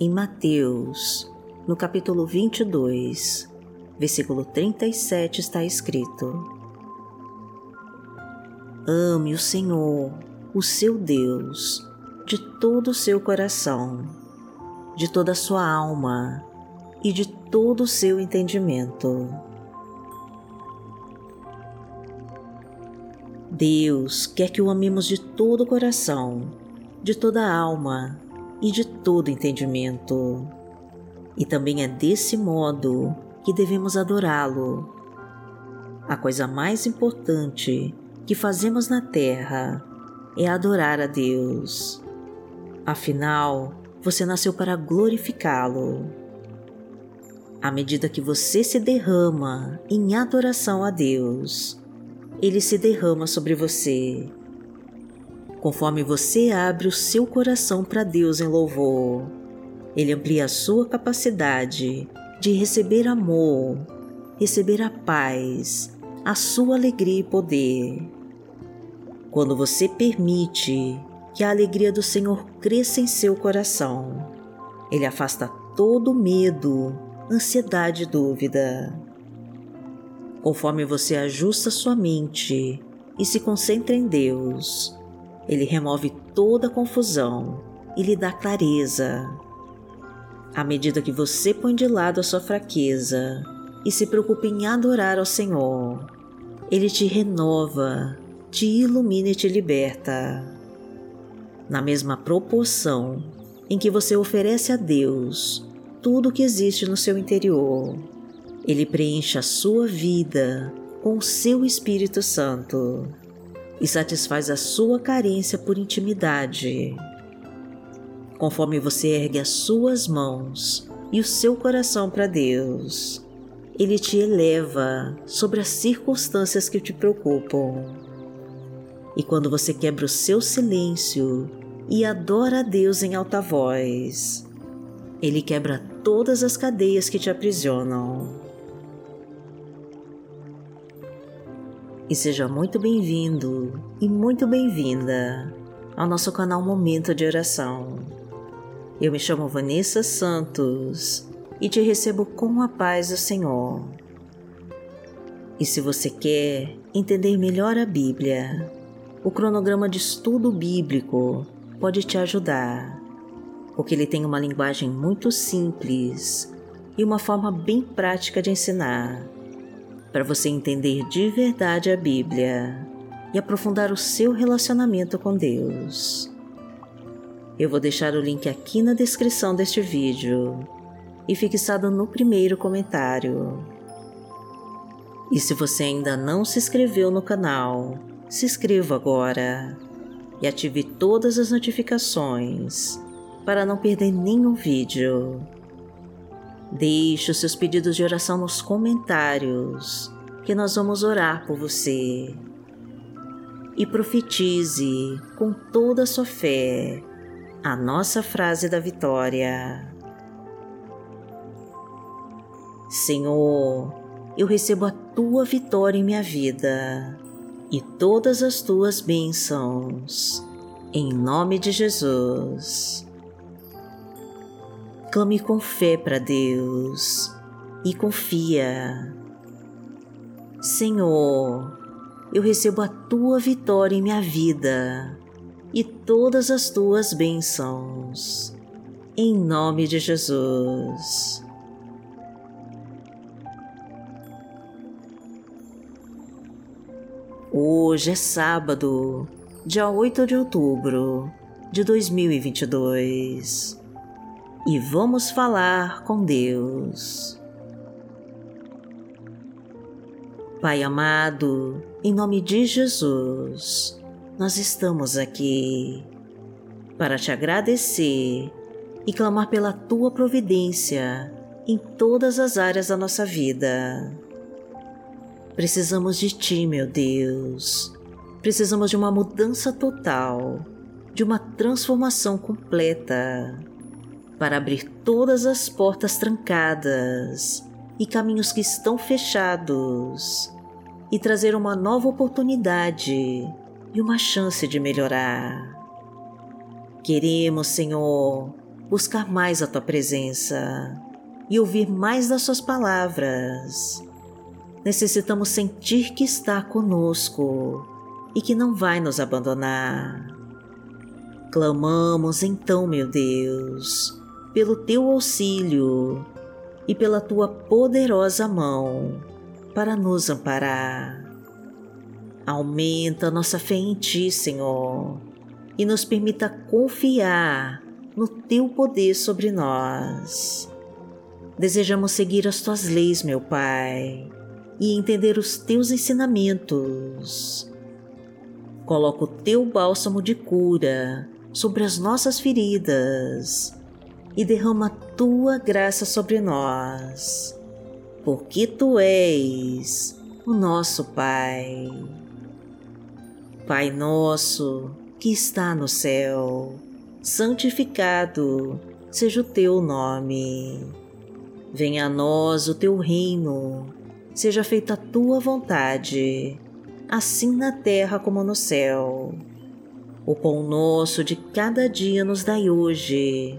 Em Mateus, no capítulo 22, versículo 37 está escrito: Ame o Senhor, o seu Deus, de todo o seu coração, de toda a sua alma e de todo o seu entendimento. Deus quer que o amemos de todo o coração, de toda a alma e de todo entendimento. E também é desse modo que devemos adorá-lo. A coisa mais importante que fazemos na terra é adorar a Deus. Afinal, você nasceu para glorificá-lo. À medida que você se derrama em adoração a Deus, Ele se derrama sobre você Conforme você abre o seu coração para Deus em louvor, Ele amplia a sua capacidade de receber amor, receber a paz, a sua alegria e poder. Quando você permite que a alegria do Senhor cresça em seu coração, Ele afasta todo medo, ansiedade e dúvida. Conforme você ajusta sua mente e se concentra em Deus, ele remove toda confusão e lhe dá clareza. À medida que você põe de lado a sua fraqueza e se preocupa em adorar ao Senhor, Ele te renova, te ilumina e te liberta. Na mesma proporção em que você oferece a Deus tudo o que existe no seu interior, Ele preenche a sua vida com o seu Espírito Santo e satisfaz a sua carência por intimidade. Conforme você ergue as suas mãos e o seu coração para Deus, Ele te eleva sobre as circunstâncias que te preocupam. E quando você quebra o seu silêncio e adora a Deus em alta voz, Ele quebra todas as cadeias que te aprisionam e seja muito bem-vindo e muito bem-vinda ao nosso canal Momento de Oração. Eu me chamo Vanessa Santos e te recebo com a paz do Senhor. E se você quer entender melhor a Bíblia, o cronograma de estudo bíblico pode te ajudar, porque ele tem uma linguagem muito simples e uma forma bem prática de ensinar para você entender de verdade a Bíblia e aprofundar o seu relacionamento com Deus. Eu vou deixar o link aqui na descrição deste vídeo e fixado no primeiro comentário. E se você ainda não se inscreveu no canal, se inscreva agora e ative todas as notificações para não perder nenhum vídeo. Deixe os seus pedidos de oração nos comentários, que nós vamos orar por você. E profetize com toda a sua fé a nossa frase da vitória. Senhor, eu recebo a tua vitória em minha vida e todas as tuas bênçãos, em nome de Jesus. Clame com fé para Deus e confia. Senhor, eu recebo a tua vitória em minha vida e todas as tuas bênçãos. Em nome de Jesus. Hoje é sábado, dia 8 de outubro de 2022 e vamos falar com Deus. Pai amado, em nome de Jesus, nós estamos aqui para te agradecer e clamar pela tua providência em todas as áreas da nossa vida. Precisamos de ti, meu Deus. Precisamos de uma mudança total, de uma transformação completa para abrir todas as portas trancadas e caminhos que estão fechados e trazer uma nova oportunidade e uma chance de melhorar. Queremos, Senhor, buscar mais a tua presença e ouvir mais das suas palavras. Necessitamos sentir que está conosco e que não vai nos abandonar. Clamamos então, meu Deus, pelo teu auxílio e pela tua poderosa mão para nos amparar. Aumenta nossa fé em ti, Senhor, e nos permita confiar no teu poder sobre nós. Desejamos seguir as tuas leis, meu Pai, e entender os teus ensinamentos. Coloca o teu bálsamo de cura sobre as nossas feridas e derrama tua graça sobre nós, porque tu és o nosso Pai. Pai nosso que está no céu, santificado seja o teu nome. Venha a nós o teu reino, seja feita a tua vontade, assim na terra como no céu. O pão nosso de cada dia nos dai hoje.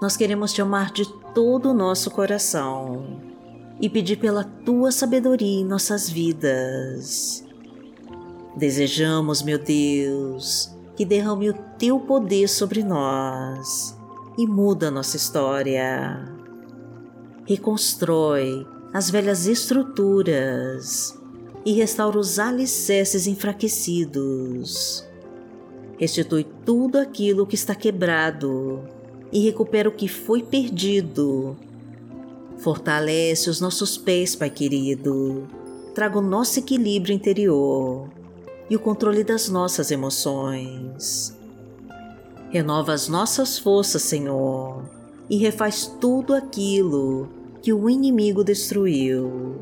nós queremos te amar de todo o nosso coração e pedir pela tua sabedoria em nossas vidas. Desejamos, meu Deus, que derrame o teu poder sobre nós e muda nossa história. Reconstrói as velhas estruturas e restaura os alicerces enfraquecidos restitui tudo aquilo que está quebrado e recupera o que foi perdido. Fortalece os nossos pés, Pai querido. Traga o nosso equilíbrio interior e o controle das nossas emoções. Renova as nossas forças, Senhor, e refaz tudo aquilo que o inimigo destruiu.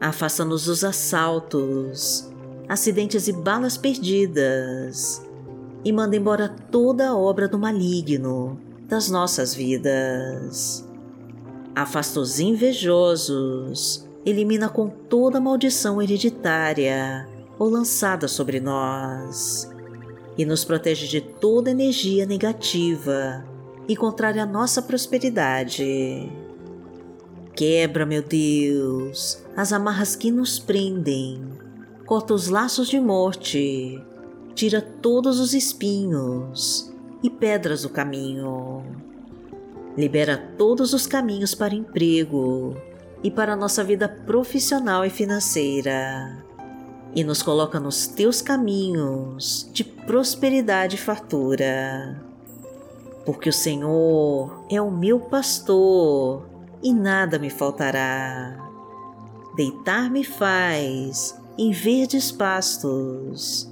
Afasta-nos dos assaltos acidentes e balas perdidas, e manda embora toda a obra do maligno das nossas vidas. Afasta os invejosos, elimina com toda maldição hereditária ou lançada sobre nós, e nos protege de toda energia negativa e contrária à nossa prosperidade. Quebra, meu Deus, as amarras que nos prendem corta os laços de morte, tira todos os espinhos e pedras do caminho. Libera todos os caminhos para emprego e para nossa vida profissional e financeira. E nos coloca nos teus caminhos de prosperidade e fartura. Porque o Senhor é o meu pastor e nada me faltará. Deitar-me faz em verdes pastos.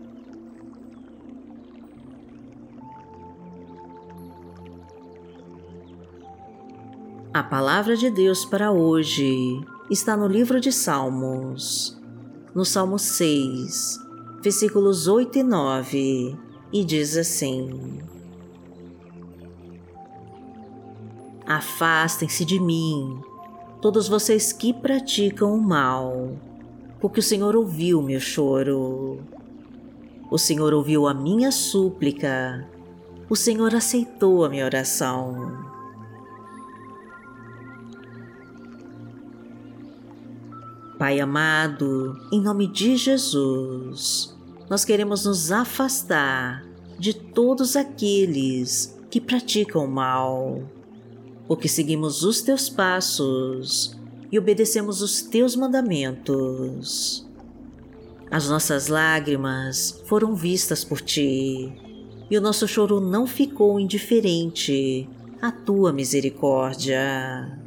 A palavra de Deus para hoje está no livro de Salmos, no Salmo 6, versículos 8 e 9, e diz assim: Afastem-se de mim, todos vocês que praticam o mal, porque o Senhor ouviu meu choro. O Senhor ouviu a minha súplica, o Senhor aceitou a minha oração. Pai amado, em nome de Jesus, nós queremos nos afastar de todos aqueles que praticam mal, porque seguimos os teus passos e obedecemos os teus mandamentos. As nossas lágrimas foram vistas por ti e o nosso choro não ficou indiferente à tua misericórdia.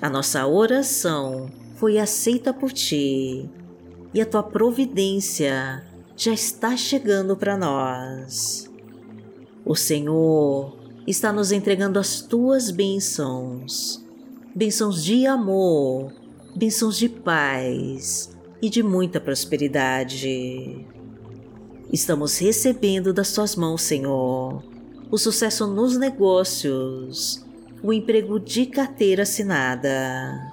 A nossa oração foi aceita por ti e a tua providência já está chegando para nós. O Senhor está nos entregando as tuas bênçãos, bênçãos de amor, bênçãos de paz e de muita prosperidade. Estamos recebendo das tuas mãos, Senhor, o sucesso nos negócios, o emprego de carteira assinada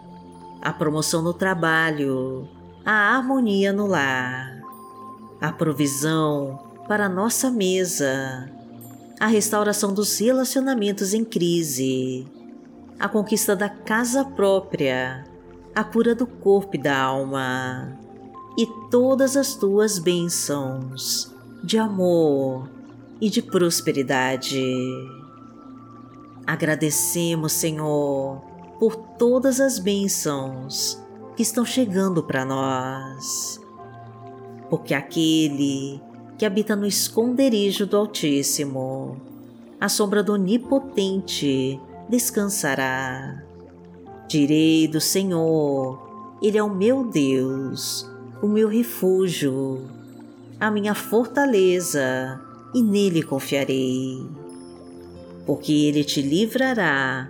a promoção no trabalho, a harmonia no lar, a provisão para a nossa mesa, a restauração dos relacionamentos em crise, a conquista da casa própria, a cura do corpo e da alma. E todas as tuas bênçãos de amor e de prosperidade. Agradecemos, Senhor, por todas as bênçãos que estão chegando para nós. Porque aquele que habita no esconderijo do Altíssimo, a sombra do Onipotente descansará. Direi do Senhor, Ele é o meu Deus, o meu refúgio, a minha fortaleza, e nele confiarei. Porque Ele te livrará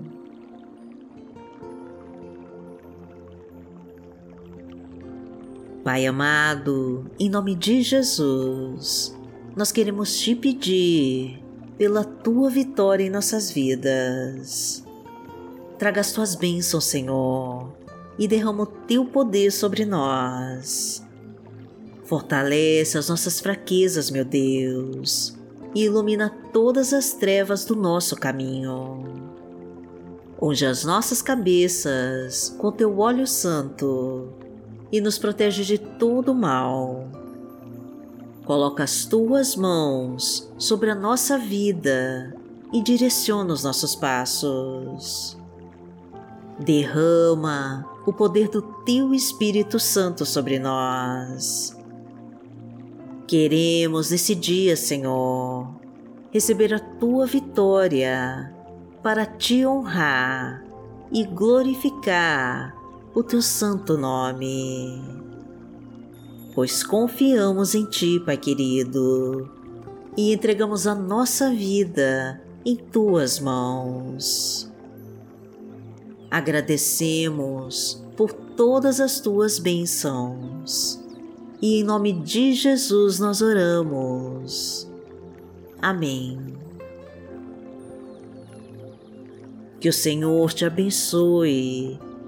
Pai amado, em nome de Jesus, nós queremos te pedir pela tua vitória em nossas vidas. Traga as tuas bênçãos, Senhor, e derrama o teu poder sobre nós. Fortalece as nossas fraquezas, meu Deus, e ilumina todas as trevas do nosso caminho. Unge as nossas cabeças com teu óleo santo e nos protege de todo mal. Coloca as tuas mãos sobre a nossa vida e direciona os nossos passos. Derrama o poder do Teu Espírito Santo sobre nós. Queremos nesse dia, Senhor, receber a Tua vitória para Te honrar e glorificar o Teu santo nome. Pois confiamos em Ti, Pai querido, e entregamos a nossa vida em Tuas mãos. Agradecemos por todas as tuas bênçãos e em nome de Jesus nós oramos. Amém. Que o Senhor te abençoe,